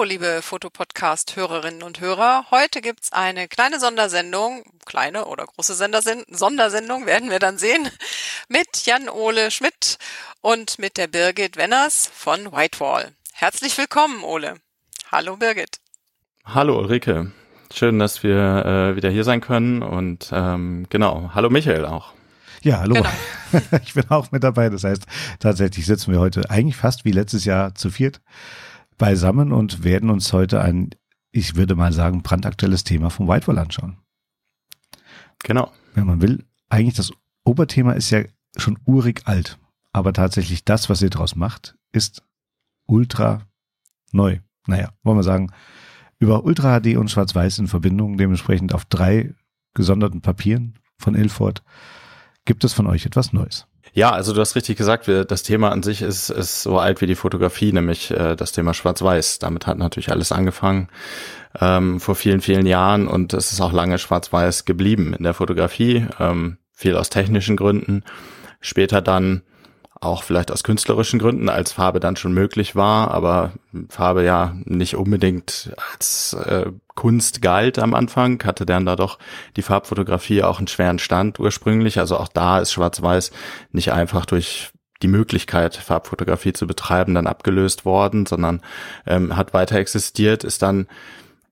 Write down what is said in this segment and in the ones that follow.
Hallo, liebe Fotopodcast-Hörerinnen und Hörer. Heute gibt's eine kleine Sondersendung, kleine oder große Sondersendung werden wir dann sehen, mit Jan-Ole Schmidt und mit der Birgit Wenners von Whitewall. Herzlich willkommen, Ole. Hallo, Birgit. Hallo, Ulrike. Schön, dass wir äh, wieder hier sein können und ähm, genau, hallo Michael auch. Ja, hallo. Genau. ich bin auch mit dabei. Das heißt, tatsächlich sitzen wir heute eigentlich fast wie letztes Jahr zu viert beisammen und werden uns heute ein, ich würde mal sagen, brandaktuelles Thema vom Whitewall anschauen. Genau. Wenn man will, eigentlich das Oberthema ist ja schon urig alt, aber tatsächlich das, was ihr daraus macht, ist ultra neu. Naja, wollen wir sagen, über Ultra HD und Schwarz-Weiß in Verbindung, dementsprechend auf drei gesonderten Papieren von Ilford, gibt es von euch etwas Neues. Ja, also du hast richtig gesagt, das Thema an sich ist, ist so alt wie die Fotografie, nämlich äh, das Thema Schwarz-Weiß. Damit hat natürlich alles angefangen ähm, vor vielen, vielen Jahren und es ist auch lange Schwarz-Weiß geblieben in der Fotografie, ähm, viel aus technischen Gründen. Später dann auch vielleicht aus künstlerischen Gründen, als Farbe dann schon möglich war, aber Farbe ja nicht unbedingt als äh, Kunst galt am Anfang, hatte dann da doch die Farbfotografie auch einen schweren Stand ursprünglich. Also auch da ist Schwarz-Weiß nicht einfach durch die Möglichkeit, Farbfotografie zu betreiben, dann abgelöst worden, sondern ähm, hat weiter existiert, ist dann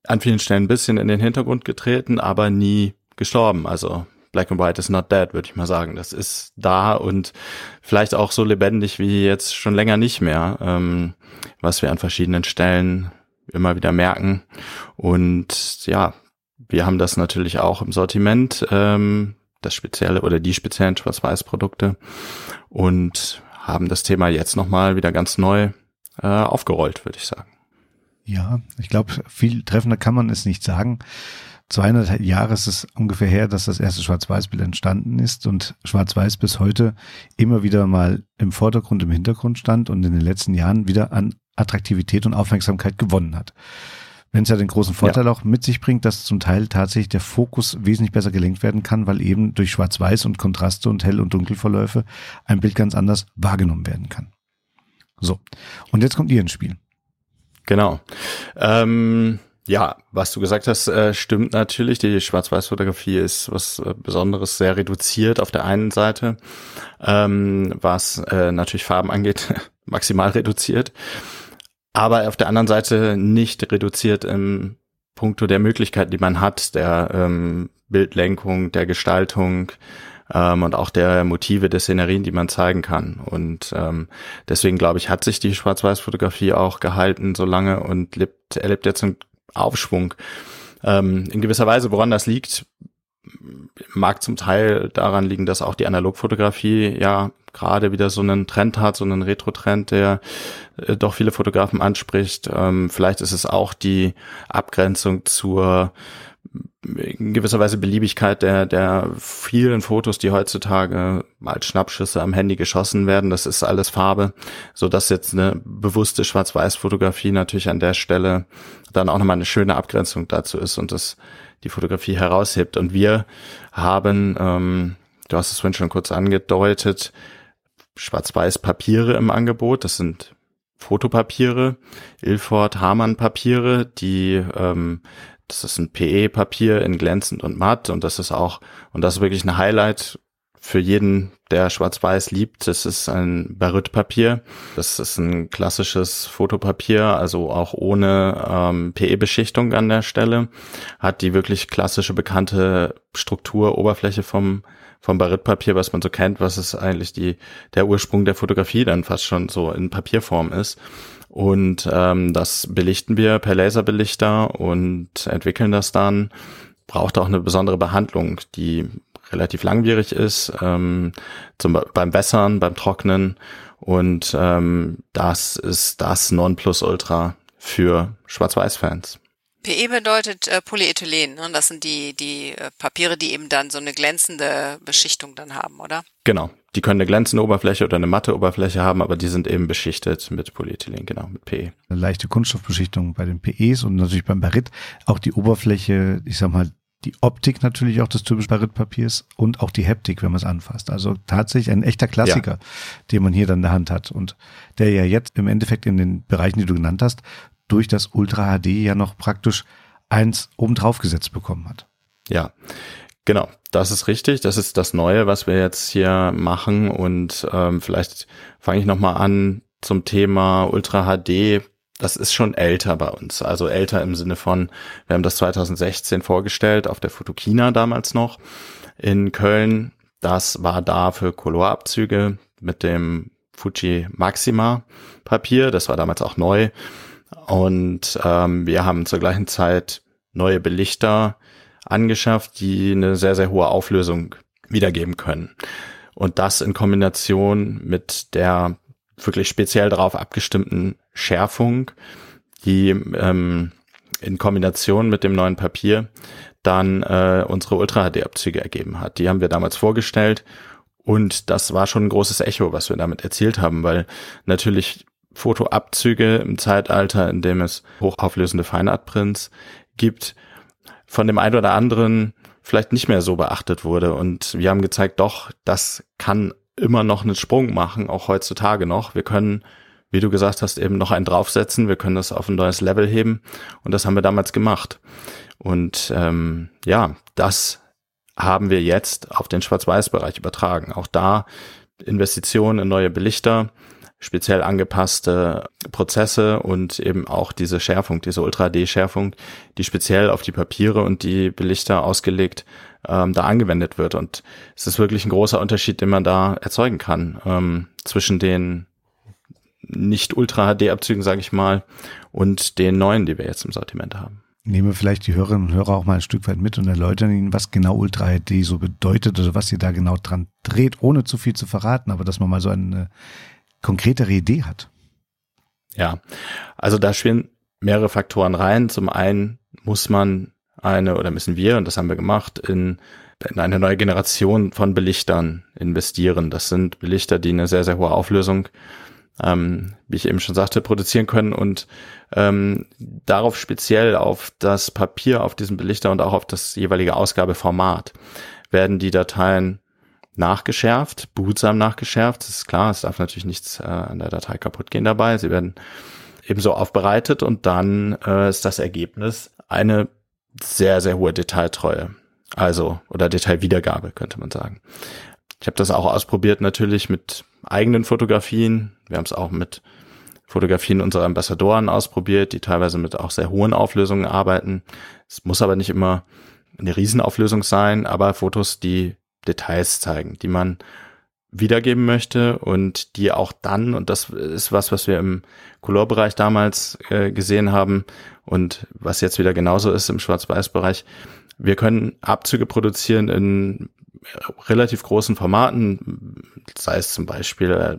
an vielen Stellen ein bisschen in den Hintergrund getreten, aber nie gestorben. Also Black and White is not dead, würde ich mal sagen. Das ist da und vielleicht auch so lebendig wie jetzt schon länger nicht mehr, ähm, was wir an verschiedenen Stellen immer wieder merken. Und ja, wir haben das natürlich auch im Sortiment, ähm, das spezielle oder die speziellen Schwarz-Weiß-Produkte und haben das Thema jetzt nochmal wieder ganz neu äh, aufgerollt, würde ich sagen. Ja, ich glaube, viel treffender kann man es nicht sagen. 200 Jahre ist es ungefähr her, dass das erste Schwarz-Weiß-Bild entstanden ist und Schwarz-Weiß bis heute immer wieder mal im Vordergrund, im Hintergrund stand und in den letzten Jahren wieder an Attraktivität und Aufmerksamkeit gewonnen hat. Wenn es ja den großen Vorteil ja. auch mit sich bringt, dass zum Teil tatsächlich der Fokus wesentlich besser gelenkt werden kann, weil eben durch Schwarz-Weiß und Kontraste und Hell- und Dunkelverläufe ein Bild ganz anders wahrgenommen werden kann. So, und jetzt kommt ihr ins Spiel. Genau. Ähm ja, was du gesagt hast, äh, stimmt natürlich. Die Schwarz-Weiß-Fotografie ist was äh, Besonderes, sehr reduziert auf der einen Seite, ähm, was äh, natürlich Farben angeht, maximal reduziert, aber auf der anderen Seite nicht reduziert im Punkto der Möglichkeiten, die man hat, der ähm, Bildlenkung, der Gestaltung, ähm, und auch der Motive der Szenerien, die man zeigen kann. Und ähm, deswegen glaube ich, hat sich die Schwarz-Weiß-Fotografie auch gehalten so lange und lebt, erlebt jetzt einen Aufschwung. Ähm, in gewisser Weise, woran das liegt, mag zum Teil daran liegen, dass auch die Analogfotografie ja gerade wieder so einen Trend hat, so einen Retro-Trend, der äh, doch viele Fotografen anspricht. Ähm, vielleicht ist es auch die Abgrenzung zur in gewisser Weise Beliebigkeit der, der vielen Fotos, die heutzutage als Schnappschüsse am Handy geschossen werden. Das ist alles Farbe, so dass jetzt eine bewusste Schwarz-Weiß-Fotografie natürlich an der Stelle dann auch nochmal eine schöne Abgrenzung dazu ist und das die Fotografie heraushebt. Und wir haben, ähm, du hast es vorhin schon kurz angedeutet, Schwarz-Weiß-Papiere im Angebot. Das sind Fotopapiere, Ilford Hamann Papiere, die ähm, das ist ein PE-Papier in glänzend und matt und das ist auch, und das ist wirklich ein Highlight für jeden, der Schwarz-Weiß liebt. Das ist ein Baryt-Papier. Das ist ein klassisches Fotopapier, also auch ohne ähm, PE-Beschichtung an der Stelle. Hat die wirklich klassische bekannte Struktur, Oberfläche vom vom Barytpapier, was man so kennt, was ist eigentlich die der Ursprung der Fotografie dann fast schon so in Papierform ist. Und ähm, das belichten wir per Laserbelichter und entwickeln das dann. Braucht auch eine besondere Behandlung, die relativ langwierig ist, ähm, zum, beim Wässern, beim Trocknen. Und ähm, das ist das Nonplusultra für Schwarz-Weiß-Fans. PE bedeutet äh, Polyethylen. Ne? Das sind die, die äh, Papiere, die eben dann so eine glänzende Beschichtung dann haben, oder? Genau. Die können eine glänzende Oberfläche oder eine matte Oberfläche haben, aber die sind eben beschichtet mit Polyethylen, genau, mit PE. Eine leichte Kunststoffbeschichtung bei den PEs und natürlich beim Barit. Auch die Oberfläche, ich sag mal, die Optik natürlich auch des typischen Baritpapiers und auch die Heptik, wenn man es anfasst. Also tatsächlich ein echter Klassiker, ja. den man hier dann in der Hand hat und der ja jetzt im Endeffekt in den Bereichen, die du genannt hast, durch das Ultra HD ja noch praktisch eins obendrauf gesetzt bekommen hat. Ja, genau. Das ist richtig. Das ist das Neue, was wir jetzt hier machen. Und ähm, vielleicht fange ich nochmal an zum Thema Ultra HD. Das ist schon älter bei uns. Also älter im Sinne von, wir haben das 2016 vorgestellt, auf der Fotokina damals noch in Köln. Das war da für Colorabzüge mit dem Fuji Maxima Papier. Das war damals auch neu. Und ähm, wir haben zur gleichen Zeit neue Belichter angeschafft, die eine sehr, sehr hohe Auflösung wiedergeben können. Und das in Kombination mit der wirklich speziell darauf abgestimmten Schärfung, die ähm, in Kombination mit dem neuen Papier dann äh, unsere Ultra-HD-Abzüge ergeben hat. Die haben wir damals vorgestellt und das war schon ein großes Echo, was wir damit erzielt haben, weil natürlich Fotoabzüge im Zeitalter, in dem es hochauflösende Feinartprints gibt, von dem einen oder anderen vielleicht nicht mehr so beachtet wurde. Und wir haben gezeigt, doch, das kann immer noch einen Sprung machen, auch heutzutage noch. Wir können, wie du gesagt hast, eben noch einen draufsetzen. Wir können das auf ein neues Level heben. Und das haben wir damals gemacht. Und ähm, ja, das haben wir jetzt auf den Schwarz-Weiß-Bereich übertragen. Auch da Investitionen in neue Belichter, speziell angepasste Prozesse und eben auch diese Schärfung, diese Ultra-D-Schärfung, die speziell auf die Papiere und die Belichter ausgelegt ähm, da angewendet wird. Und es ist wirklich ein großer Unterschied, den man da erzeugen kann ähm, zwischen den nicht Ultra-HD-Abzügen, sage ich mal, und den neuen, die wir jetzt im Sortiment haben. Nehmen wir vielleicht die Hörerinnen und Hörer auch mal ein Stück weit mit und erläutern ihnen, was genau Ultra HD so bedeutet oder was sie da genau dran dreht, ohne zu viel zu verraten, aber dass man mal so eine konkretere Idee hat. Ja, also da spielen mehrere Faktoren rein. Zum einen muss man eine oder müssen wir, und das haben wir gemacht, in, in eine neue Generation von Belichtern investieren. Das sind Belichter, die eine sehr, sehr hohe Auflösung, ähm, wie ich eben schon sagte, produzieren können und ähm, darauf speziell auf das Papier auf diesem Belichter und auch auf das jeweilige Ausgabeformat werden die Dateien nachgeschärft, behutsam nachgeschärft. Das ist klar, es darf natürlich nichts äh, an der Datei kaputt gehen dabei. Sie werden ebenso aufbereitet und dann äh, ist das Ergebnis eine sehr, sehr hohe Detailtreue. Also, oder Detailwiedergabe, könnte man sagen. Ich habe das auch ausprobiert natürlich mit eigenen Fotografien. Wir haben es auch mit Fotografien unserer Ambassadoren ausprobiert, die teilweise mit auch sehr hohen Auflösungen arbeiten. Es muss aber nicht immer eine Riesenauflösung sein, aber Fotos, die Details zeigen, die man wiedergeben möchte und die auch dann, und das ist was, was wir im Colorbereich damals äh, gesehen haben und was jetzt wieder genauso ist im Schwarz-Weiß-Bereich, wir können Abzüge produzieren in relativ großen Formaten, sei es zum Beispiel äh,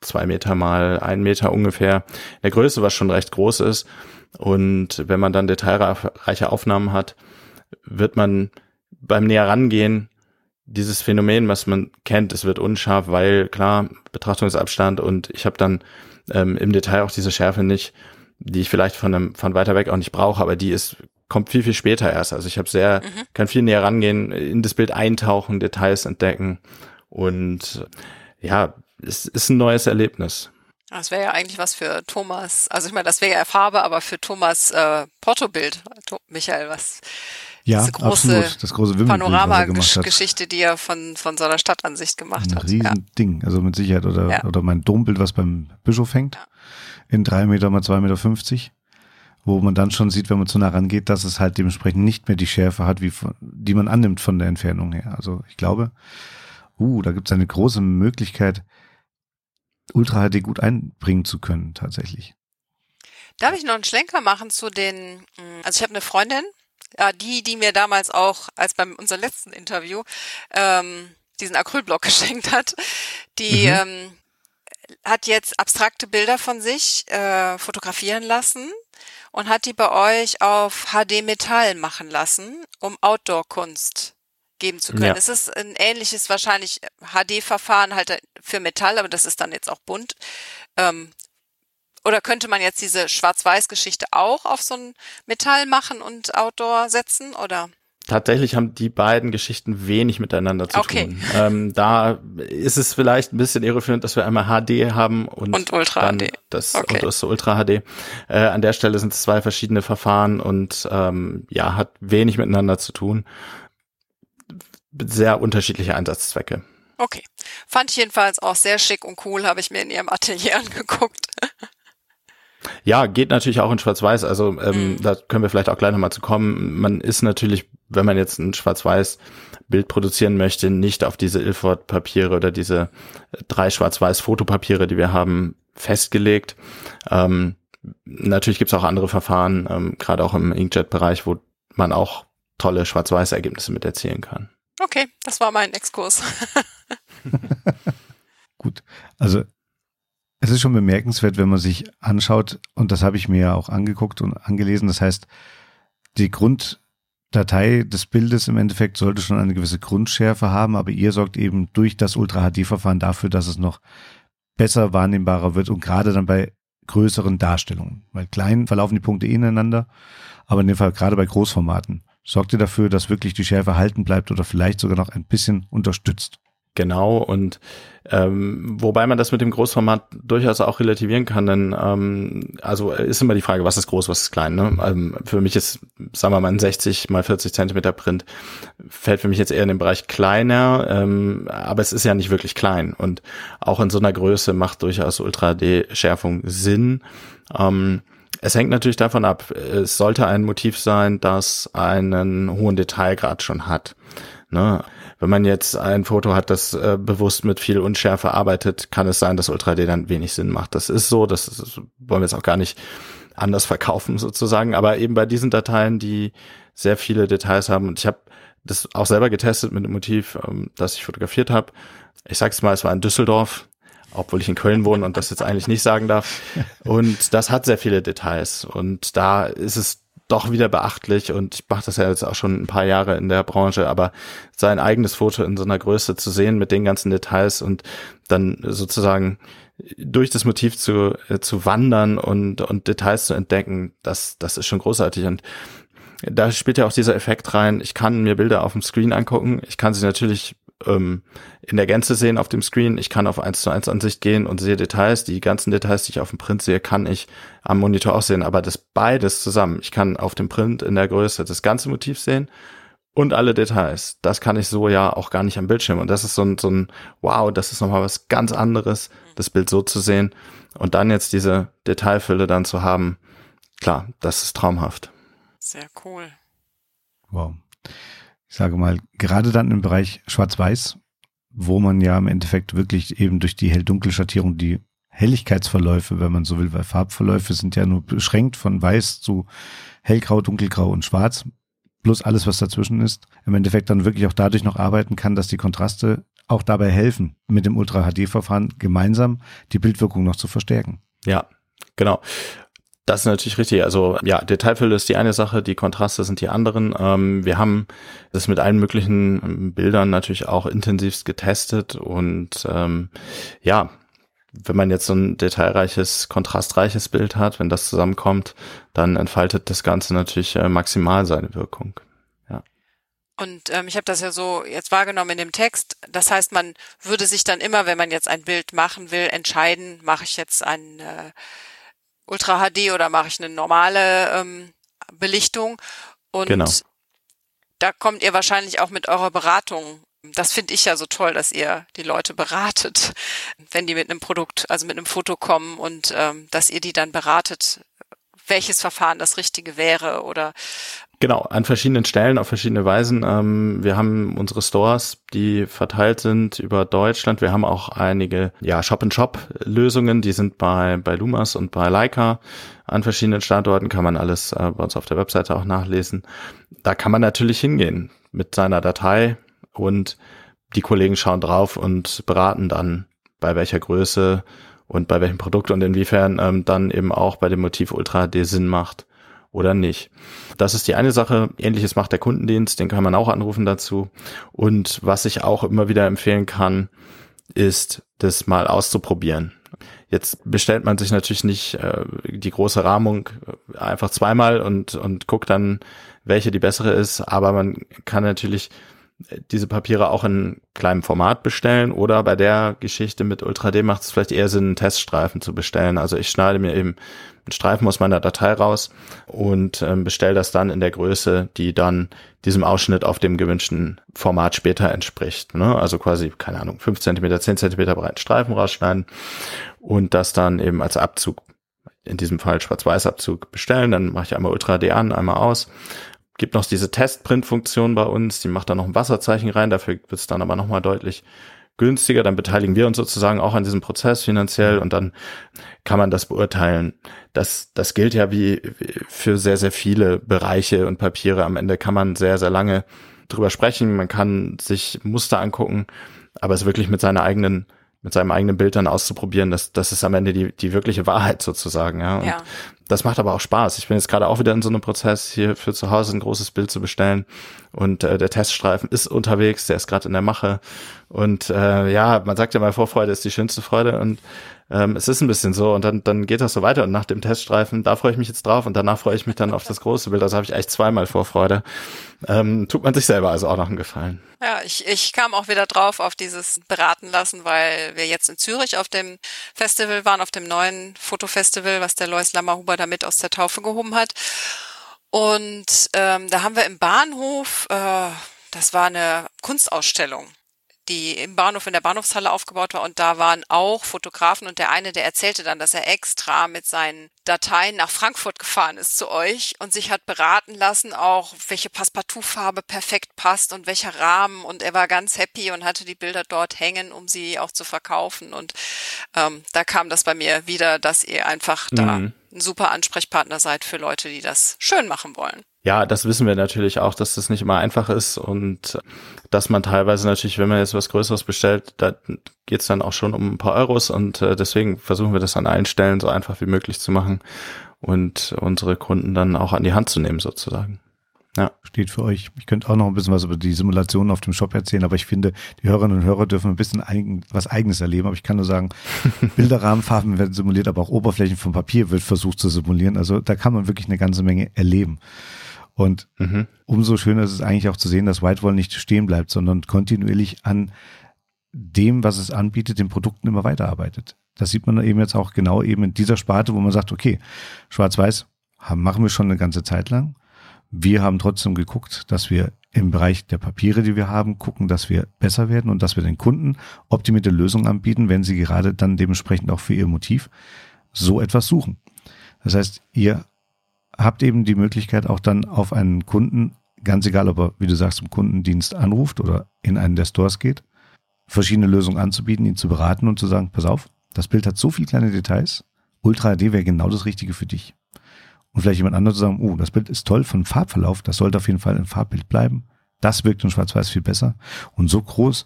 zwei Meter mal ein Meter ungefähr, der Größe, was schon recht groß ist. Und wenn man dann detailreiche Aufnahmen hat, wird man beim Näherangehen dieses Phänomen, was man kennt, es wird unscharf, weil klar, Betrachtungsabstand und ich habe dann ähm, im Detail auch diese Schärfe nicht, die ich vielleicht von einem, von weiter weg auch nicht brauche, aber die ist kommt viel viel später erst. Also ich habe sehr mhm. kann viel näher rangehen, in das Bild eintauchen, Details entdecken und ja, es ist ein neues Erlebnis. Das wäre ja eigentlich was für Thomas, also ich meine, das wäre ja Farbe, aber für Thomas äh, Portobild, Michael, was ja, diese große absolut. Das große Panorama-Geschichte, die er von, von so einer Stadtansicht gemacht Ein hat. Ein Riesending, ja. also mit Sicherheit. Oder, ja. oder mein Dombild, was beim Bischof hängt, in drei Meter mal zwei Meter, fünfzig, wo man dann schon sieht, wenn man zu nah rangeht, dass es halt dementsprechend nicht mehr die Schärfe hat, wie von, die man annimmt von der Entfernung her. Also ich glaube, uh, da gibt es eine große Möglichkeit, Ultra HD gut einbringen zu können, tatsächlich. Darf ich noch einen Schlenker machen zu den, also ich habe eine Freundin, ja, die, die mir damals auch, als beim unserem letzten Interview, ähm, diesen Acrylblock geschenkt hat, die mhm. ähm, hat jetzt abstrakte Bilder von sich äh, fotografieren lassen und hat die bei euch auf HD Metall machen lassen, um Outdoor-Kunst geben zu können. Ja. Es ist ein ähnliches wahrscheinlich HD-Verfahren halt für Metall, aber das ist dann jetzt auch bunt. Ähm, oder könnte man jetzt diese Schwarz-Weiß-Geschichte auch auf so ein Metall machen und Outdoor setzen, oder? tatsächlich haben die beiden Geschichten wenig miteinander zu Okay. tun. Ähm, da ist es vielleicht ein bisschen irreführend, dass wir einmal HD haben und, Und Ultra dann HD. Das, Okay. und das Ultra HD. Äh, an der Stelle sind es zwei verschiedene Verfahren und ähm, ja, hat wenig miteinander zu tun. Sehr unterschiedliche Einsatzzwecke. Okay. Fand ich jedenfalls auch sehr schick und cool, habe ich mir in ihrem Atelier angeguckt. Ja, geht natürlich auch in Schwarz-Weiß. Also ähm, Mhm. da können wir vielleicht auch gleich nochmal zu kommen. Man ist natürlich, wenn man jetzt ein Schwarz-Weiß-Bild produzieren möchte, nicht auf diese Ilford-Papiere oder diese drei Schwarz-Weiß-Fotopapiere, die wir haben, festgelegt. Ähm, natürlich gibt's auch andere Verfahren, ähm, gerade auch im Inkjet-Bereich, wo man auch tolle Schwarz-Weiß-Ergebnisse mit erzielen kann. Okay, das war mein Exkurs. Gut. Also es ist schon bemerkenswert, wenn man sich anschaut, und das habe ich mir ja auch angeguckt und angelesen, das heißt, die Grunddatei des Bildes im Endeffekt sollte schon eine gewisse Grundschärfe haben, aber ihr sorgt eben durch das Ultra-HD-Verfahren dafür, dass es noch besser wahrnehmbarer wird und gerade dann bei größeren Darstellungen. Weil klein verlaufen die Punkte ineinander, aber in dem Fall gerade bei Großformaten. Sorgt ihr dafür, dass wirklich die Schärfe halten bleibt oder vielleicht sogar noch ein bisschen unterstützt? Genau, und ähm, wobei man das mit dem Großformat durchaus auch relativieren kann, denn ähm, also ist immer die Frage, was ist groß, was ist klein. Ne? Ähm, für mich ist, sagen wir mal, ein 60 mal 40 Zentimeter Print fällt für mich jetzt eher in den Bereich kleiner, ähm, aber es ist ja nicht wirklich klein. Und auch in so einer Größe macht durchaus Ultra-D-Schärfung Sinn. Ähm, es hängt natürlich davon ab, es sollte ein Motiv sein, das einen hohen Detailgrad schon hat. Ne? Wenn man jetzt ein Foto hat, das äh, bewusst mit viel Unschärfe arbeitet, kann es sein, dass Ultra D dann wenig Sinn macht. Das ist so, das ist, wollen wir jetzt auch gar nicht anders verkaufen sozusagen, aber eben bei diesen Dateien, die sehr viele Details haben und ich habe das auch selber getestet mit dem Motiv, ähm, das ich fotografiert habe. Ich sag's mal, es war in Düsseldorf, obwohl ich in Köln wohne und das jetzt eigentlich nicht sagen darf. Und das hat sehr viele Details und da ist es doch wieder beachtlich und ich mache das ja jetzt auch schon ein paar Jahre in der Branche, aber sein eigenes Foto in so einer Größe zu sehen mit den ganzen Details und dann sozusagen durch das Motiv zu, äh, zu wandern und, und Details zu entdecken, das, das ist schon großartig und da spielt ja auch dieser Effekt rein. Ich kann mir Bilder auf dem Screen angucken. Ich kann sie natürlich ähm, in der Gänze sehen auf dem Screen. Ich kann auf 1 zu 1 Ansicht gehen und sehe Details. Die ganzen Details, die ich auf dem Print sehe, kann ich am Monitor auch sehen. Aber das beides zusammen. Ich kann auf dem Print in der Größe das ganze Motiv sehen und alle Details. Das kann ich so ja auch gar nicht am Bildschirm. Und das ist so ein, so ein wow, das ist nochmal was ganz anderes, das Bild so zu sehen. Und dann jetzt diese Detailfülle dann zu haben. Klar, das ist traumhaft. Sehr cool. Wow. Ich sage mal, gerade dann im Bereich Schwarz-Weiß, wo man ja im Endeffekt wirklich eben durch die Hell-Dunkel-Schattierung die Helligkeitsverläufe, wenn man so will, weil Farbverläufe sind ja nur beschränkt von weiß zu hellgrau, dunkelgrau und schwarz, plus alles, was dazwischen ist, im Endeffekt dann wirklich auch dadurch noch arbeiten kann, dass die Kontraste auch dabei helfen, mit dem Ultra-HD-Verfahren gemeinsam die Bildwirkung noch zu verstärken. Ja, genau. Das ist natürlich richtig. Also ja, Detailfülle ist die eine Sache, die Kontraste sind die anderen. Ähm, wir haben das mit allen möglichen ähm, Bildern natürlich auch intensivst getestet und ähm, ja, wenn man jetzt so ein detailreiches, kontrastreiches Bild hat, wenn das zusammenkommt, dann entfaltet das Ganze natürlich äh, maximal seine Wirkung. Und ähm, ich habe das ja so jetzt wahrgenommen in dem Text. Das heißt, man würde sich dann immer, wenn man jetzt ein Bild machen will, entscheiden, mache ich jetzt ein äh, Ultra HD oder mache ich eine normale ähm, Belichtung. Und Genau. da kommt ihr wahrscheinlich auch mit eurer Beratung. Das finde ich ja so toll, dass ihr die Leute beratet, wenn die mit einem Produkt, also mit einem Foto kommen und ähm, dass ihr die dann beratet, welches Verfahren das Richtige wäre oder Genau, an verschiedenen Stellen, auf verschiedene Weisen. Ähm, wir haben unsere Stores, die verteilt sind über Deutschland. Wir haben auch einige ja, Shop-and-Shop-Lösungen, die sind bei, bei Lumas und bei Leica an verschiedenen Standorten, kann man alles äh, bei uns auf der Webseite auch nachlesen. Da kann man natürlich hingehen mit seiner Datei und die Kollegen schauen drauf und beraten dann, bei welcher Größe und bei welchem Produkt und inwiefern ähm, dann eben auch bei dem Motiv Ultra HD Sinn macht oder nicht. Das ist die eine Sache. Ähnliches macht der Kundendienst, den kann man auch anrufen dazu. Und was ich auch immer wieder empfehlen kann, ist, das mal auszuprobieren. Jetzt bestellt man sich natürlich nicht äh, die große Rahmung äh, einfach zweimal und, und guckt dann, welche die bessere ist, aber man kann natürlich diese Papiere auch in kleinem Format bestellen oder bei der Geschichte mit Ultra D macht es vielleicht eher Sinn, einen Teststreifen zu bestellen. Also ich schneide mir eben einen Streifen aus meiner Datei raus und ähm, bestelle das dann in der Größe, die dann diesem Ausschnitt auf dem gewünschten Format später entspricht. Ne? Also quasi, keine Ahnung, 5 cm, 10 cm breiten Streifen rausschneiden und das dann eben als Abzug in diesem Fall Schwarz-Weiß-Abzug bestellen. Dann mache ich einmal Ultra D an, einmal aus gibt noch diese Testprint-Funktion bei uns, die macht da noch ein Wasserzeichen rein, dafür wird es dann aber nochmal deutlich günstiger, dann beteiligen wir uns sozusagen auch an diesem Prozess finanziell und dann kann man das beurteilen. Das, das gilt ja wie für sehr, sehr viele Bereiche und Papiere. Am Ende kann man sehr, sehr lange drüber sprechen, man kann sich Muster angucken, aber es wirklich mit seiner eigenen mit seinem eigenen Bild dann auszuprobieren, das, das ist am Ende die, die wirkliche Wahrheit sozusagen. Ja. Und ja. Das macht aber auch Spaß. Ich bin jetzt gerade auch wieder in so einem Prozess, hier für zu Hause ein großes Bild zu bestellen. Und äh, der Teststreifen ist unterwegs, der ist gerade in der Mache. Und äh, ja, man sagt ja mal, Vorfreude ist die schönste Freude. Und ähm, es ist ein bisschen so und dann, dann geht das so weiter und nach dem Teststreifen, da freue ich mich jetzt drauf und danach freue ich mich dann auf das große Bild. Also habe ich eigentlich zweimal Vorfreude. Ähm, tut man sich selber also auch noch einen Gefallen. Ja, ich, ich kam auch wieder drauf auf dieses Beraten lassen, weil wir jetzt in Zürich auf dem Festival waren, auf dem neuen Fotofestival, was der Lois Lammerhuber damit aus der Taufe gehoben hat. Und ähm, da haben wir im Bahnhof, äh, das war eine Kunstausstellung die im Bahnhof in der Bahnhofshalle aufgebaut war und da waren auch Fotografen und der eine, der erzählte dann, dass er extra mit seinen Dateien nach Frankfurt gefahren ist zu euch und sich hat beraten lassen, auch welche Passepartout-Farbe perfekt passt und welcher Rahmen und er war ganz happy und hatte die Bilder dort hängen, um sie auch zu verkaufen und ähm, da kam das bei mir wieder, dass ihr einfach mhm. da ein super Ansprechpartner seid für Leute, die das schön machen wollen. Ja, das wissen wir natürlich auch, dass das nicht immer einfach ist und dass man teilweise natürlich, wenn man jetzt was Größeres bestellt, da geht's dann auch schon um ein paar Euros und äh, deswegen versuchen wir das an allen Stellen so einfach wie möglich zu machen und unsere Kunden dann auch an die Hand zu nehmen sozusagen. Ja. Steht für euch. Ich könnte auch noch ein bisschen was über die Simulationen auf dem Shop erzählen, aber ich finde, die Hörerinnen und Hörer dürfen ein bisschen eigen, was Eigenes erleben. Aber ich kann nur sagen, Bilderrahmenfarben werden simuliert, aber auch Oberflächen von Papier wird versucht zu simulieren. Also da kann man wirklich eine ganze Menge erleben. Und mhm. umso schöner ist es eigentlich auch zu sehen, dass Whitewall nicht stehen bleibt, sondern kontinuierlich an dem, was es anbietet, den Produkten immer weiterarbeitet. Das sieht man eben jetzt auch genau eben in dieser Sparte, wo man sagt, okay, Schwarz-Weiß machen wir schon eine ganze Zeit lang. Wir haben trotzdem geguckt, dass wir im Bereich der Papiere, die wir haben, gucken, dass wir besser werden und dass wir den Kunden optimierte Lösungen anbieten, wenn sie gerade dann dementsprechend auch für ihr Motiv so etwas suchen. Das heißt, ihr habt eben die Möglichkeit auch dann auf einen Kunden, ganz egal ob er, wie du sagst, im Kundendienst anruft oder in einen der Stores geht, verschiedene Lösungen anzubieten, ihn zu beraten und zu sagen, pass auf, das Bild hat so viele kleine Details, Ultra HD wäre genau das Richtige für dich. Und vielleicht jemand anderes zu sagen, oh, das Bild ist toll von Farbverlauf, das sollte auf jeden Fall ein Farbbild bleiben. Das wirkt in Schwarz-Weiß viel besser. Und so groß,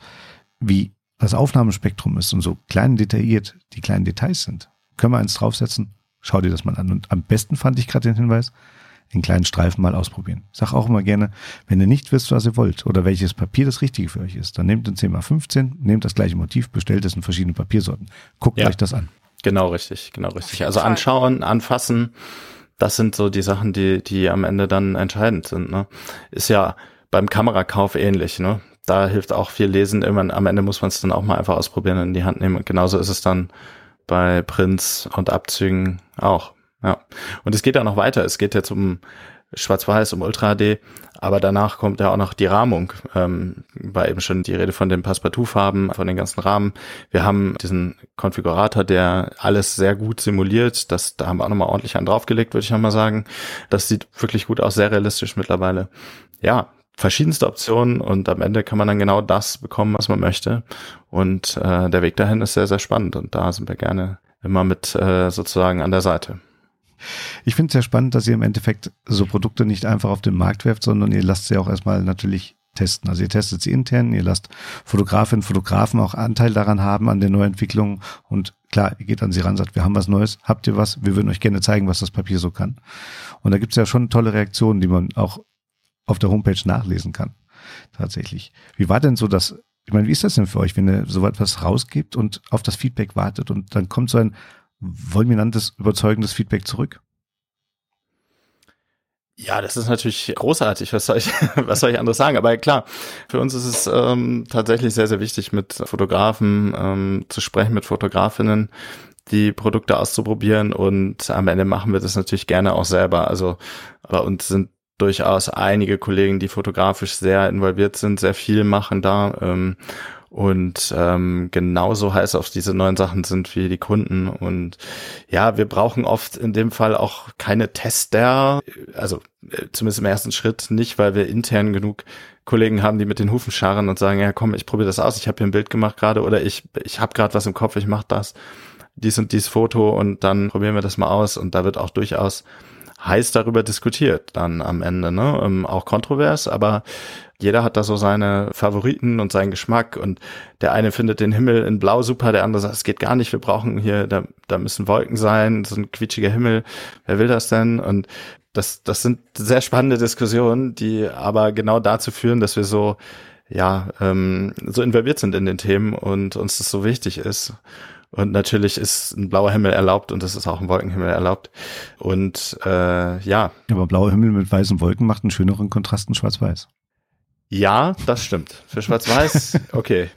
wie das Aufnahmespektrum ist und so klein detailliert die kleinen Details sind, können wir eins draufsetzen Schau dir das mal an. Und am besten fand ich gerade den Hinweis, den kleinen Streifen mal ausprobieren. Ich sag auch immer gerne, wenn ihr nicht wisst, was ihr wollt oder welches Papier das Richtige für euch ist, dann nehmt den 10x15, nehmt das gleiche Motiv, bestellt es in verschiedene Papiersorten. Guckt ja. euch das an. Genau richtig, genau richtig. Also anschauen, anfassen, das sind so die Sachen, die, die am Ende dann entscheidend sind. Ne? Ist ja beim Kamerakauf ähnlich. Ne? Da hilft auch viel Lesen. Immer, am Ende muss man es dann auch mal einfach ausprobieren und in die Hand nehmen. Und genauso ist es dann bei Prints und Abzügen auch. Ja. Und es geht ja noch weiter. Es geht jetzt um Schwarz-Weiß, um Ultra HD, aber danach kommt ja auch noch die Rahmung. Ähm, war eben schon die Rede von den Passepartout-Farben, von den ganzen Rahmen. Wir haben diesen Konfigurator, der alles sehr gut simuliert. Das, da haben wir auch nochmal ordentlich einen draufgelegt, würde ich nochmal sagen. Das sieht wirklich gut aus, sehr realistisch mittlerweile. Ja, verschiedenste Optionen und am Ende kann man dann genau das bekommen, was man möchte. Und äh, der Weg dahin ist sehr, sehr spannend und da sind wir gerne immer mit äh, sozusagen an der Seite. Ich finde es sehr spannend, dass ihr im Endeffekt so Produkte nicht einfach auf den Markt werft, sondern ihr lasst sie auch erstmal natürlich testen. Also ihr testet sie intern, ihr lasst Fotografinnen, Fotografen auch Anteil daran haben an den Neuentwicklungen und klar, ihr geht an sie ran, sagt, wir haben was Neues, habt ihr was, wir würden euch gerne zeigen, was das Papier so kann. Und da gibt es ja schon tolle Reaktionen, die man auch auf der Homepage nachlesen kann. Tatsächlich. Wie war denn so das, ich meine, wie ist das denn für euch, wenn ihr so etwas rausgibt und auf das Feedback wartet und dann kommt so ein fulminantes, überzeugendes Feedback zurück? Ja, das ist natürlich großartig. Was soll ich, was soll ich anderes sagen? Aber klar, für uns ist es ähm, tatsächlich sehr, sehr wichtig, mit Fotografen ähm, zu sprechen, mit Fotografinnen, die Produkte auszuprobieren. Und am Ende machen wir das natürlich gerne auch selber. Also bei uns sind durchaus einige Kollegen, die fotografisch sehr involviert sind, sehr viel machen da. Ähm, und ähm, genauso heiß auf diese neuen Sachen sind wie die Kunden. Und ja, wir brauchen oft in dem Fall auch keine Tester, also äh, zumindest im ersten Schritt nicht, weil wir intern genug Kollegen haben, die mit den Hufen scharren und sagen, ja komm, ich probiere das aus, ich habe hier ein Bild gemacht gerade oder ich, ich habe gerade was im Kopf, ich mache das, dies und dies Foto und dann probieren wir das mal aus. Und da wird auch durchaus heiß darüber diskutiert dann am Ende, ne? Ähm, auch kontrovers, aber jeder hat da so seine Favoriten und seinen Geschmack und der eine findet den Himmel in Blau super, der andere sagt, es geht gar nicht, wir brauchen hier, da, da müssen Wolken sein, so ein quietschiger Himmel, wer will das denn? Und das, das sind sehr spannende Diskussionen, die aber genau dazu führen, dass wir so, ja, ähm, so involviert sind in den Themen und uns das so wichtig ist. Und natürlich ist ein blauer Himmel erlaubt und es ist auch ein Wolkenhimmel erlaubt. Und äh, ja. Aber blauer Himmel mit weißen Wolken macht einen schöneren Kontrast in Schwarz-Weiß. Ja, das stimmt. Für Schwarz-Weiß, okay.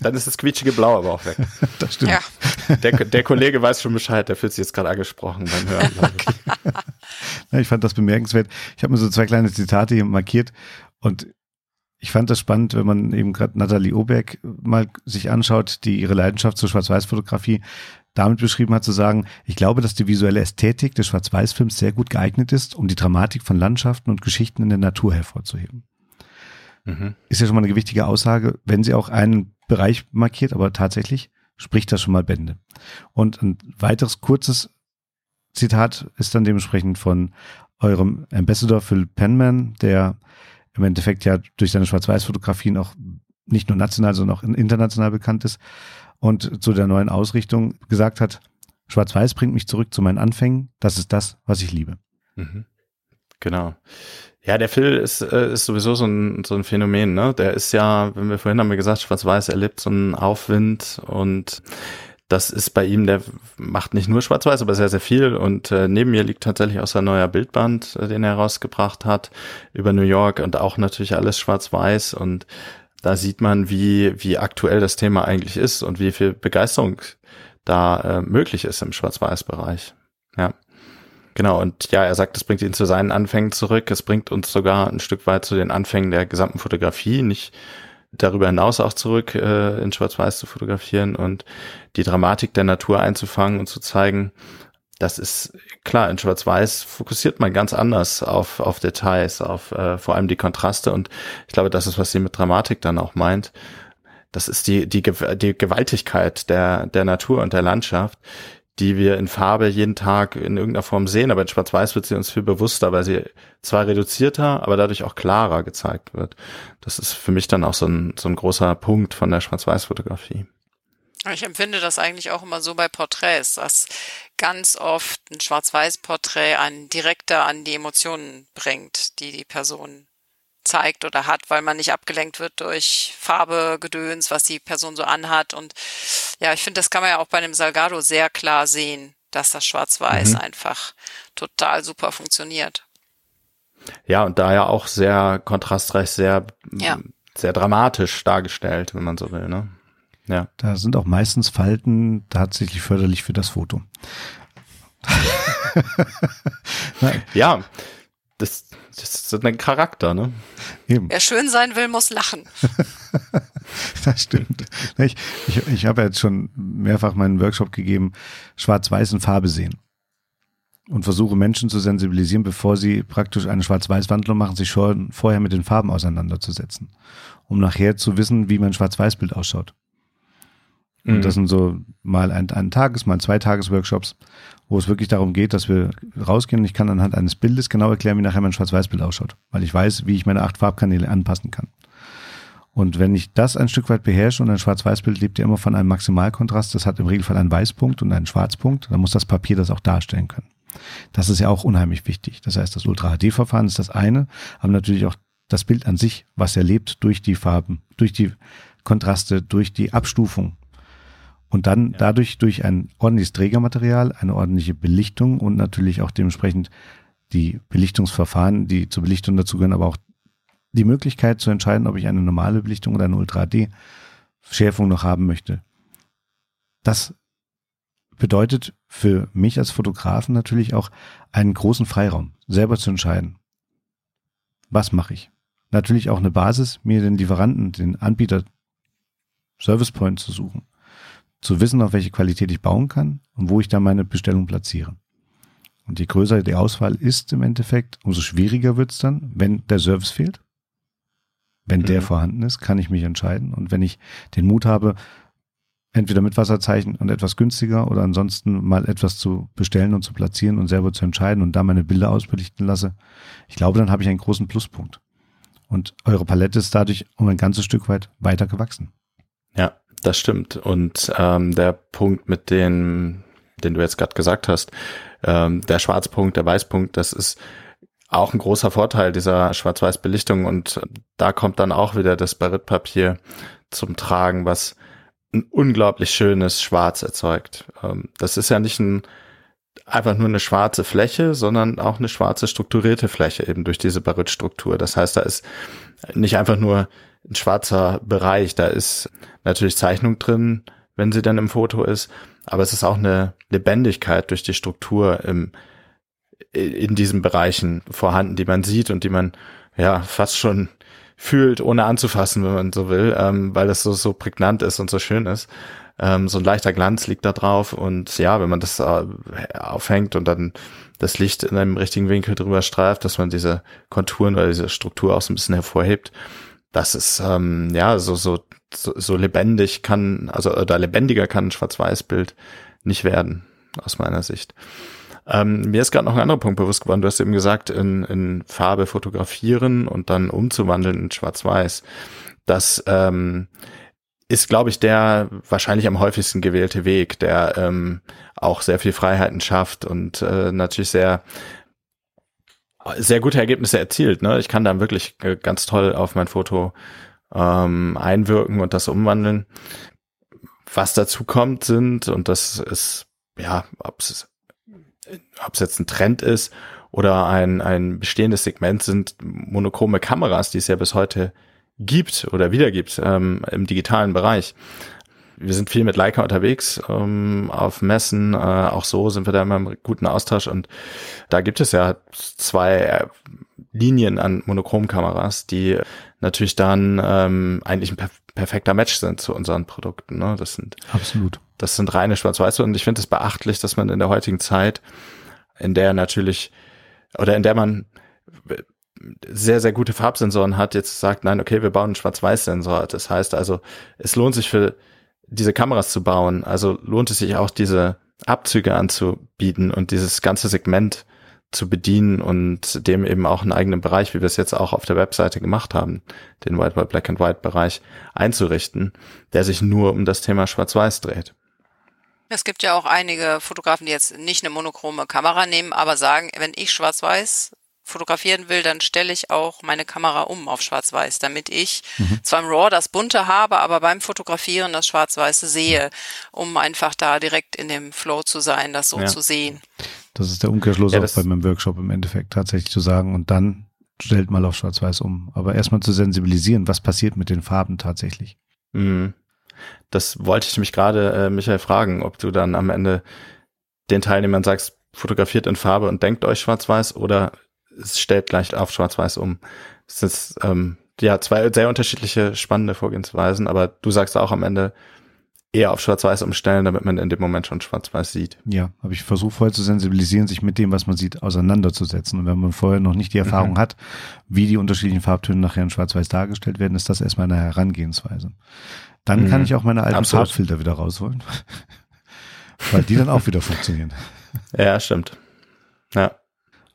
Dann ist das quietschige Blau aber auch weg. Das stimmt. Ja. Der, der Kollege weiß schon Bescheid, der fühlt sich jetzt gerade angesprochen beim Hören. Ich. ja, ich fand das bemerkenswert. Ich habe mir so zwei kleine Zitate hier markiert und ich fand das spannend, wenn man eben gerade Nathalie Oberg mal sich anschaut, die ihre Leidenschaft zur Schwarz-Weiß-Fotografie damit beschrieben hat, zu sagen, ich glaube, dass die visuelle Ästhetik des Schwarz-Weiß-Films sehr gut geeignet ist, um die Dramatik von Landschaften und Geschichten in der Natur hervorzuheben. Mhm. Ist ja schon mal eine gewichtige Aussage, wenn sie auch einen Bereich markiert, aber tatsächlich spricht das schon mal Bände. Und ein weiteres kurzes Zitat ist dann dementsprechend von eurem Ambassador Phil Penman, der im Endeffekt ja durch seine Schwarz-Weiß-Fotografien auch nicht nur national, sondern auch international bekannt ist und zu der neuen Ausrichtung gesagt hat, Schwarz-Weiß bringt mich zurück zu meinen Anfängen, das ist das, was ich liebe. Mhm. Genau. Ja, der Phil ist, äh, ist sowieso so ein, so ein Phänomen, ne? Der ist ja, wenn wir vorhin haben wir gesagt, Schwarz-Weiß erlebt so einen Aufwind und das ist bei ihm, der macht nicht nur Schwarz-Weiß, aber sehr, sehr viel. Und äh, neben mir liegt tatsächlich auch sein neuer Bildband, äh, den er rausgebracht hat über New York und auch natürlich alles Schwarz-Weiß. Und da sieht man, wie, wie aktuell das Thema eigentlich ist und wie viel Begeisterung da äh, möglich ist im Schwarz-Weiß-Bereich. Ja. Genau, und ja, er sagt, es bringt ihn zu seinen Anfängen zurück. Es bringt uns sogar ein Stück weit zu den Anfängen der gesamten Fotografie, nicht darüber hinaus auch zurück äh, in Schwarz-Weiß zu fotografieren und die Dramatik der Natur einzufangen und zu zeigen. Das ist klar, in Schwarz-Weiß fokussiert man ganz anders auf, auf Details, auf äh, vor allem die Kontraste und ich glaube, das ist, was sie mit Dramatik dann auch meint. Das ist die, die, die Gewaltigkeit der, der Natur und der Landschaft, die wir in Farbe jeden Tag in irgendeiner Form sehen, aber in Schwarz-Weiß wird sie uns viel bewusster, weil sie zwar reduzierter, aber dadurch auch klarer gezeigt wird. Das ist für mich dann auch so ein, so ein großer Punkt von der Schwarz-Weiß-Fotografie. Ich empfinde das eigentlich auch immer so bei Porträts, dass ganz oft ein Schwarz-Weiß-Porträt einen direkter an die Emotionen bringt, die die Person zeigt oder hat, weil man nicht abgelenkt wird durch Farbe, Gedöns, was die Person so anhat. Und ja, ich finde, das kann man ja auch bei einem Salgado sehr klar sehen, dass das Schwarz-Weiß mhm. einfach total super funktioniert. Ja, und da ja auch sehr kontrastreich, sehr, ja. sehr dramatisch dargestellt, wenn man so will, ne? Ja. Da sind auch meistens Falten tatsächlich förderlich für das Foto. ja, das, das ist ein Charakter, ne? Eben. Wer schön sein will, muss lachen. das stimmt. Ich, ich, ich habe jetzt schon mehrfach meinen Workshop gegeben, schwarz-weiß in Farbe sehen. Und versuche Menschen zu sensibilisieren, bevor sie praktisch eine Schwarz-Weiß-Wandlung machen, sich schon vorher mit den Farben auseinanderzusetzen. Um nachher zu wissen, wie mein Schwarz-Weiß-Bild ausschaut. Und mhm. das sind so mal ein, ein Tages-, mal zwei Tages-Workshops, wo es wirklich darum geht, dass wir rausgehen und ich kann anhand eines Bildes genau erklären, wie nachher mein Schwarz-Weiß-Bild ausschaut, weil ich weiß, wie ich meine acht Farbkanäle anpassen kann. Und wenn ich das ein Stück weit beherrsche und ein Schwarz-Weiß-Bild lebt ja immer von einem Maximalkontrast, das hat im Regelfall einen Weißpunkt und einen Schwarzpunkt, dann muss das Papier das auch darstellen können. Das ist ja auch unheimlich wichtig. Das heißt, das Ultra-HD-Verfahren ist das eine, aber natürlich auch das Bild an sich, was er lebt durch die Farben, durch die Kontraste, durch die Abstufung und dann ja. dadurch durch ein ordentliches Trägermaterial, eine ordentliche Belichtung und natürlich auch dementsprechend die Belichtungsverfahren, die zur Belichtung dazugehören, aber auch die Möglichkeit zu entscheiden, ob ich eine normale Belichtung oder eine Ultra HD Schärfung noch haben möchte. Das bedeutet für mich als Fotografen natürlich auch einen großen Freiraum, selber zu entscheiden. Was mache ich? Natürlich auch eine Basis, mir den Lieferanten, den Anbieter Service Point zu suchen. Zu wissen, auf welche Qualität ich bauen kann und wo ich dann meine Bestellung platziere. Und je größer die Auswahl ist im Endeffekt, umso schwieriger wird es dann, wenn der Service fehlt. Wenn mhm. der vorhanden ist, kann ich mich entscheiden. Und wenn ich den Mut habe, entweder mit Wasserzeichen und etwas günstiger oder ansonsten mal etwas zu bestellen und zu platzieren und selber zu entscheiden und da meine Bilder ausbelichten lasse, ich glaube, dann habe ich einen großen Pluspunkt. Und eure Palette ist dadurch um ein ganzes Stück weit weiter gewachsen. Ja, das stimmt. Und ähm, der Punkt mit den, den du jetzt gerade gesagt hast, ähm, der Schwarzpunkt, der Weißpunkt, das ist auch ein großer Vorteil dieser Schwarz-Weiß-Belichtung. Und da kommt dann auch wieder das Baritpapier zum Tragen, was ein unglaublich schönes Schwarz erzeugt. Ähm, das ist ja nicht ein, einfach nur eine schwarze Fläche, sondern auch eine schwarze strukturierte Fläche eben durch diese Barytstruktur. Das heißt, da ist nicht einfach nur ein schwarzer Bereich, da ist natürlich Zeichnung drin, wenn sie dann im Foto ist, aber es ist auch eine Lebendigkeit durch die Struktur im, in diesen Bereichen vorhanden, die man sieht und die man ja fast schon fühlt, ohne anzufassen, wenn man so will, ähm, weil es so, so prägnant ist und so schön ist. Ähm, so ein leichter Glanz liegt da drauf und ja, wenn man das äh, aufhängt und dann das Licht in einem richtigen Winkel drüber streift, dass man diese Konturen oder diese Struktur auch so ein bisschen hervorhebt, das ist ähm, ja so, so, so, lebendig kann, also oder lebendiger kann ein Schwarz-Weiß-Bild nicht werden, aus meiner Sicht. Ähm, mir ist gerade noch ein anderer Punkt bewusst geworden. Du hast eben gesagt, in, in Farbe fotografieren und dann umzuwandeln in Schwarz-Weiß. Das ähm, ist, glaube ich, der wahrscheinlich am häufigsten gewählte Weg, der ähm, auch sehr viel Freiheiten schafft und äh, natürlich sehr sehr gute Ergebnisse erzielt. Ne? Ich kann dann wirklich äh, ganz toll auf mein Foto ähm, einwirken und das umwandeln. Was dazu kommt sind, und das ist, ja, ob es ob es jetzt ein Trend ist oder ein, ein bestehendes Segment sind monochrome Kameras, die es ja bis heute gibt oder wieder gibt ähm, im digitalen Bereich. Wir sind viel mit Leica unterwegs ähm, auf Messen, äh, auch so sind wir da immer im guten Austausch und da gibt es ja zwei Linien an Monochromkameras, die natürlich dann ähm, eigentlich ein perf perfekter Match sind zu unseren Produkten. Ne? Das sind absolut. Das sind reine Schwarz-Weiß und ich finde es beachtlich, dass man in der heutigen Zeit, in der natürlich oder in der man sehr, sehr gute Farbsensoren hat, jetzt sagt, nein, okay, wir bauen einen Schwarz-Weiß-Sensor. Das heißt also, es lohnt sich für diese Kameras zu bauen. Also lohnt es sich auch, diese Abzüge anzubieten und dieses ganze Segment zu bedienen und dem eben auch einen eigenen Bereich, wie wir es jetzt auch auf der Webseite gemacht haben, den White White Black and White Bereich einzurichten, der sich nur um das Thema Schwarz-Weiß dreht. Es gibt ja auch einige Fotografen, die jetzt nicht eine monochrome Kamera nehmen, aber sagen, wenn ich Schwarz-Weiß fotografieren will, dann stelle ich auch meine Kamera um auf Schwarz-Weiß, damit ich mhm. zwar im RAW das Bunte habe, aber beim Fotografieren das Schwarz-Weiße sehe, um einfach da direkt in dem Flow zu sein, das so ja. zu sehen. Das ist der Umkehrschluss ja, auch bei meinem Workshop im Endeffekt tatsächlich zu sagen und dann stellt mal auf Schwarz-Weiß um. Aber erstmal zu sensibilisieren, was passiert mit den Farben tatsächlich. Mhm. Das wollte ich mich gerade, äh, Michael, fragen, ob du dann am Ende den Teilnehmern sagst, fotografiert in Farbe und denkt euch schwarz-weiß oder es stellt gleich auf schwarz-weiß um. Es ist ähm, ja zwei sehr unterschiedliche spannende Vorgehensweisen, aber du sagst auch am Ende eher auf schwarz-weiß umstellen, damit man in dem Moment schon schwarz-weiß sieht. Ja, aber ich versuche vorher zu sensibilisieren, sich mit dem, was man sieht, auseinanderzusetzen. Und wenn man vorher noch nicht die Erfahrung mhm. hat, wie die unterschiedlichen Farbtöne nachher in schwarz-weiß dargestellt werden, ist das erstmal eine Herangehensweise. Dann mhm. kann ich auch meine alten Absolut. Farbfilter wieder rausholen. Weil die dann auch wieder funktionieren. Ja, stimmt. Ja.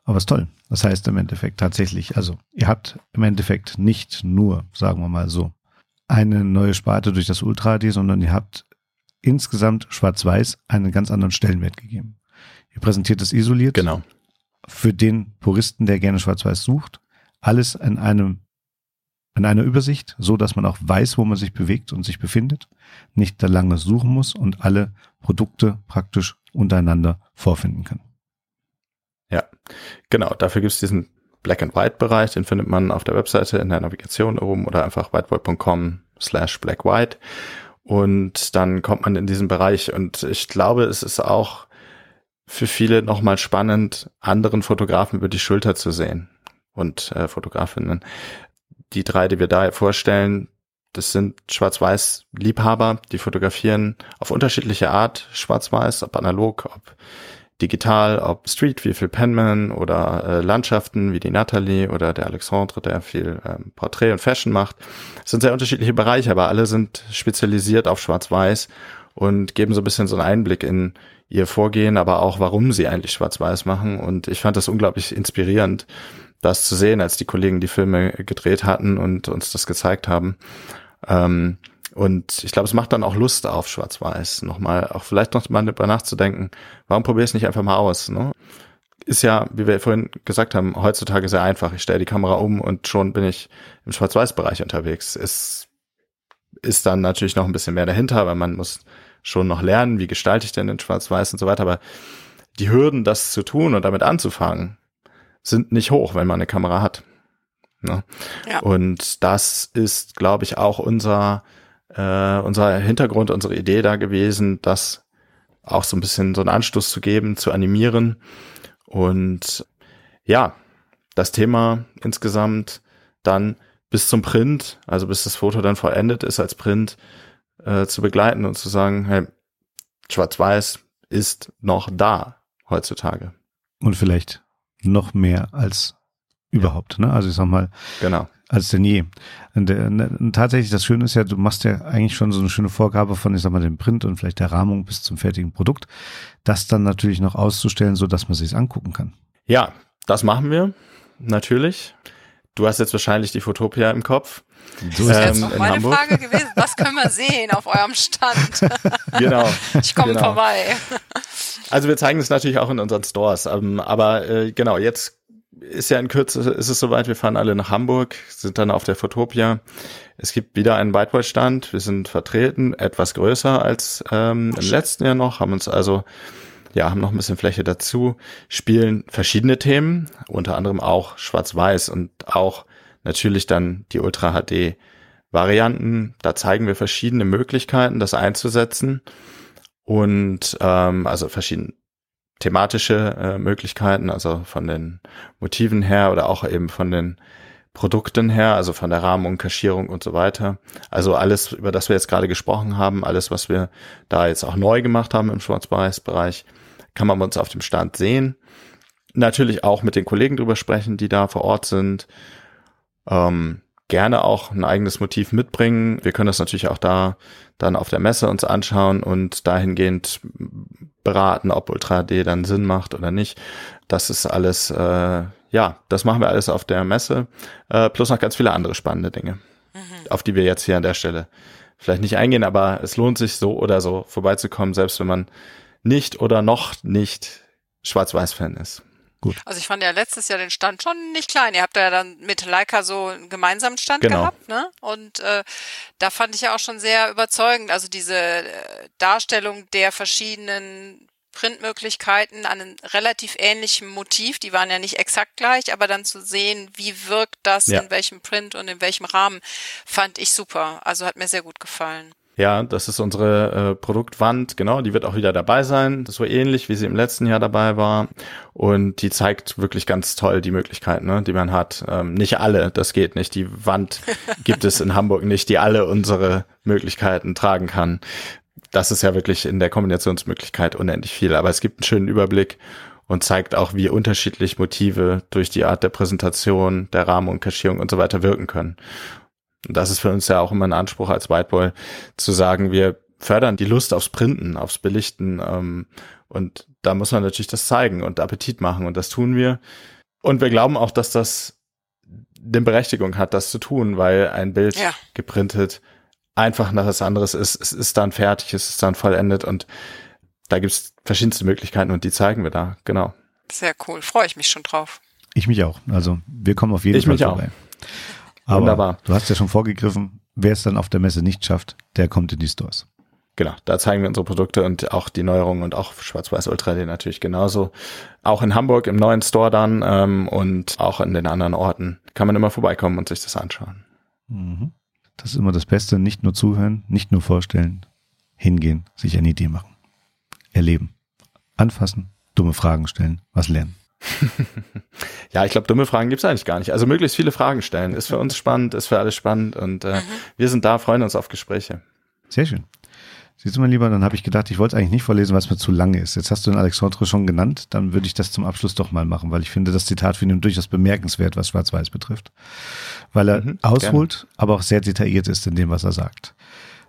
Aber ist toll. Das heißt im Endeffekt tatsächlich, also ihr habt im Endeffekt nicht nur, sagen wir mal so, eine neue Sparte durch das Ultra HD, sondern ihr habt insgesamt schwarz-weiß einen ganz anderen Stellenwert gegeben. Ihr präsentiert es isoliert. Genau. Für den Puristen, der gerne schwarz-weiß sucht, alles in einem in einer Übersicht, so dass man auch weiß, wo man sich bewegt und sich befindet, nicht da lange suchen muss und alle Produkte praktisch untereinander vorfinden kann. Genau, dafür gibt es diesen Black and White Bereich, den findet man auf der Webseite in der Navigation oben oder einfach whiteboard.com slash black white. Und dann kommt man in diesen Bereich und ich glaube, es ist auch für viele nochmal spannend, anderen Fotografen über die Schulter zu sehen und äh, Fotografinnen. Die drei, die wir da vorstellen, das sind Schwarz-Weiß-Liebhaber, die fotografieren auf unterschiedliche Art Schwarz-Weiß, ob analog, ob digital, ob Street wie Phil Penman oder äh, Landschaften wie die Natalie oder der Alexandre, der viel ähm, Porträt und Fashion macht. Es sind sehr unterschiedliche Bereiche, aber alle sind spezialisiert auf Schwarz-Weiß und geben so ein bisschen so einen Einblick in ihr Vorgehen, aber auch warum sie eigentlich Schwarz-Weiß machen. Und ich fand das unglaublich inspirierend, das zu sehen, als die Kollegen die Filme gedreht hatten und uns das gezeigt haben. Ähm, und ich glaube, es macht dann auch Lust auf Schwarz-Weiß, nochmal, auch vielleicht noch mal darüber nachzudenken, warum probier es nicht einfach mal aus, ne? Ist ja, wie wir vorhin gesagt haben, heutzutage sehr einfach. Ich stelle die Kamera um und schon bin ich im Schwarz-Weiß-Bereich unterwegs. Es ist dann natürlich noch ein bisschen mehr dahinter, weil man muss schon noch lernen, wie gestalte ich denn in Schwarz-Weiß und so weiter. Aber die Hürden, das zu tun und damit anzufangen, sind nicht hoch, wenn man eine Kamera hat. Ne? Ja. Und das ist, glaube ich, auch unser äh, unser Hintergrund, unsere Idee da gewesen, das auch so ein bisschen so einen Anstoß zu geben, zu animieren. Und ja, das Thema insgesamt dann bis zum Print, also bis das Foto dann vollendet ist als Print, äh, zu begleiten und zu sagen, hey, Schwarz-Weiß ist noch da heutzutage. Und vielleicht noch mehr als überhaupt, ne? Also ich sag mal, genau als denn je. Und, äh, und, tatsächlich, das Schöne ist ja, du machst ja eigentlich schon so eine schöne Vorgabe von, ich sag mal, dem Print und vielleicht der Rahmung bis zum fertigen Produkt, das dann natürlich noch auszustellen, so dass man sich angucken kann. Ja, das machen wir natürlich. Du hast jetzt wahrscheinlich die Fotopia im Kopf. So das ist ähm, jetzt meine Hamburg. Frage gewesen. Was können wir sehen auf eurem Stand? genau. Ich komme genau. vorbei. Also wir zeigen es natürlich auch in unseren Stores. Ähm, aber äh, genau, jetzt ist ja in Kürze, ist es soweit, wir fahren alle nach Hamburg, sind dann auf der Fotopia. Es gibt wieder einen Whiteboard-Stand, wir sind vertreten, etwas größer als ähm, im letzten Jahr noch, haben uns also, ja, haben noch ein bisschen Fläche dazu, spielen verschiedene Themen, unter anderem auch Schwarz-Weiß und auch natürlich dann die Ultra-HD-Varianten. Da zeigen wir verschiedene Möglichkeiten, das einzusetzen. Und ähm, also verschiedene thematische äh, Möglichkeiten, also von den Motiven her oder auch eben von den Produkten her, also von der Rahmung, Kaschierung und so weiter. Also alles, über das wir jetzt gerade gesprochen haben, alles, was wir da jetzt auch neu gemacht haben im Schwarz-Weiß-Bereich, kann man uns auf dem Stand sehen. Natürlich auch mit den Kollegen drüber sprechen, die da vor Ort sind. Ähm, gerne auch ein eigenes Motiv mitbringen. Wir können das natürlich auch da dann auf der Messe uns anschauen und dahingehend beraten, ob Ultra D dann Sinn macht oder nicht. Das ist alles, äh, ja, das machen wir alles auf der Messe, äh, plus noch ganz viele andere spannende Dinge, mhm. auf die wir jetzt hier an der Stelle vielleicht nicht eingehen, aber es lohnt sich so oder so vorbeizukommen, selbst wenn man nicht oder noch nicht Schwarz-Weiß-Fan ist. Gut. Also ich fand ja letztes Jahr den Stand schon nicht klein. Ihr habt ja dann mit Leica so einen gemeinsamen Stand genau. gehabt, ne? Und äh, da fand ich ja auch schon sehr überzeugend. Also diese äh, Darstellung der verschiedenen Printmöglichkeiten an einem relativ ähnlichen Motiv, die waren ja nicht exakt gleich, aber dann zu sehen, wie wirkt das ja. in welchem Print und in welchem Rahmen, fand ich super. Also hat mir sehr gut gefallen. Ja, das ist unsere äh, Produktwand, genau, die wird auch wieder dabei sein. So ähnlich, wie sie im letzten Jahr dabei war. Und die zeigt wirklich ganz toll die Möglichkeiten, ne, die man hat. Ähm, nicht alle, das geht nicht. Die Wand gibt es in Hamburg nicht, die alle unsere Möglichkeiten tragen kann. Das ist ja wirklich in der Kombinationsmöglichkeit unendlich viel. Aber es gibt einen schönen Überblick und zeigt auch, wie unterschiedlich Motive durch die Art der Präsentation, der Rahmung, Kaschierung und so weiter wirken können. Und das ist für uns ja auch immer ein Anspruch als Whiteboy, zu sagen, wir fördern die Lust aufs Printen, aufs Belichten. Ähm, und da muss man natürlich das zeigen und Appetit machen. Und das tun wir. Und wir glauben auch, dass das eine Berechtigung hat, das zu tun, weil ein Bild ja. geprintet einfach nach was anderes ist. Es ist dann fertig, es ist dann vollendet und da gibt's verschiedenste Möglichkeiten und die zeigen wir da, genau. Sehr cool, freue ich mich schon drauf. Ich mich auch. Also wir kommen auf jeden ich Fall vorbei. Auch. Aber Wunderbar. du hast ja schon vorgegriffen, wer es dann auf der Messe nicht schafft, der kommt in die Stores. genau, da zeigen wir unsere Produkte und auch die Neuerungen und auch Schwarz-Weiß Ultra D natürlich genauso. Auch in Hamburg im neuen Store dann ähm, und auch in den anderen Orten kann man immer vorbeikommen und sich das anschauen. Mhm. Das ist immer das Beste, nicht nur zuhören, nicht nur vorstellen, hingehen, sich eine Idee machen, erleben, anfassen, dumme Fragen stellen, was lernen. ja, ich glaube, dumme Fragen gibt's eigentlich gar nicht. Also möglichst viele Fragen stellen. Ist für uns spannend, ist für alle spannend und äh, mhm. wir sind da, freuen uns auf Gespräche. Sehr schön. Siehst du mal lieber, dann habe ich gedacht, ich wollte es eigentlich nicht vorlesen, weil es mir zu lange ist. Jetzt hast du den Alexandre schon genannt, dann würde ich das zum Abschluss doch mal machen, weil ich finde, das Zitat finde ich durchaus bemerkenswert, was Schwarz-Weiß betrifft. Weil er mhm, ausholt, gerne. aber auch sehr detailliert ist in dem, was er sagt.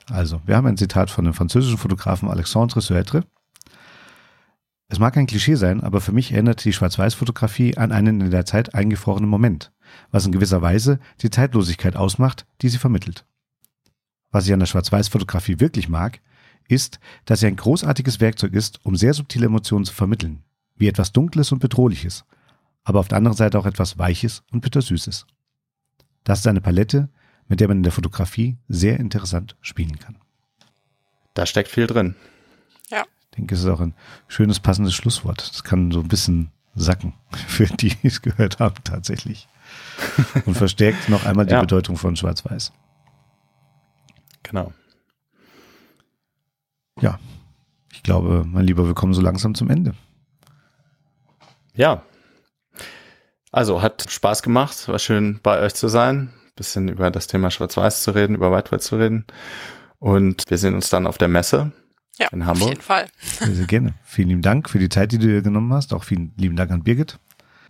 Also, wir haben ein Zitat von dem französischen Fotografen Alexandre Suetre. Es mag ein Klischee sein, aber für mich erinnert die Schwarz-Weiß-Fotografie an einen in der Zeit eingefrorenen Moment, was in gewisser Weise die Zeitlosigkeit ausmacht, die sie vermittelt. Was ich an der Schwarz-Weiß-Fotografie wirklich mag, ist, dass sie ein großartiges Werkzeug ist, um sehr subtile Emotionen zu vermitteln, wie etwas Dunkles und Bedrohliches, aber auf der anderen Seite auch etwas Weiches und Bittersüßes. Das ist eine Palette, mit der man in der Fotografie sehr interessant spielen kann. Da steckt viel drin. Ich denke, es ist auch ein schönes, passendes Schlusswort. Das kann so ein bisschen sacken für die, die es gehört haben, tatsächlich. Und verstärkt noch einmal die ja. Bedeutung von Schwarz-Weiß. Genau. Ja, ich glaube, mein Lieber, wir kommen so langsam zum Ende. Ja. Also hat Spaß gemacht, war schön bei euch zu sein, bisschen über das Thema Schwarz-Weiß zu reden, über Whiteware zu reden. Und wir sehen uns dann auf der Messe ja, in Hamburg. Auf jeden Fall. Sehr, sehr gerne. Vielen lieben Dank für die Zeit, die du dir genommen hast. Auch vielen lieben Dank an Birgit.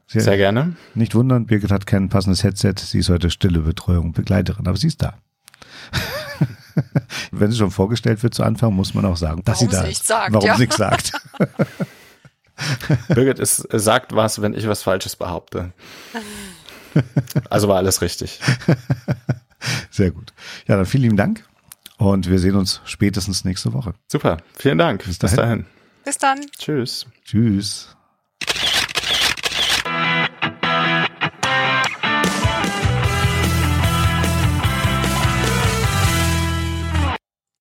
Sehr, sehr gerne. Nicht wundern, Birgit hat kein passendes Headset. Sie ist heute stille Betreuung, Begleiterin, aber sie ist da. Wenn sie schon vorgestellt wird zu Anfang, muss man auch sagen, dass Warum sie da ist. Sagt, Warum ja. sie nichts sagt. Birgit ist, sagt was, wenn ich was Falsches behaupte. Also war alles richtig. Sehr gut. Ja, dann vielen lieben Dank und wir sehen uns spätestens nächste Woche. Super. Vielen Dank. Bis dahin. Bis, dahin. Bis dann. Tschüss. Tschüss.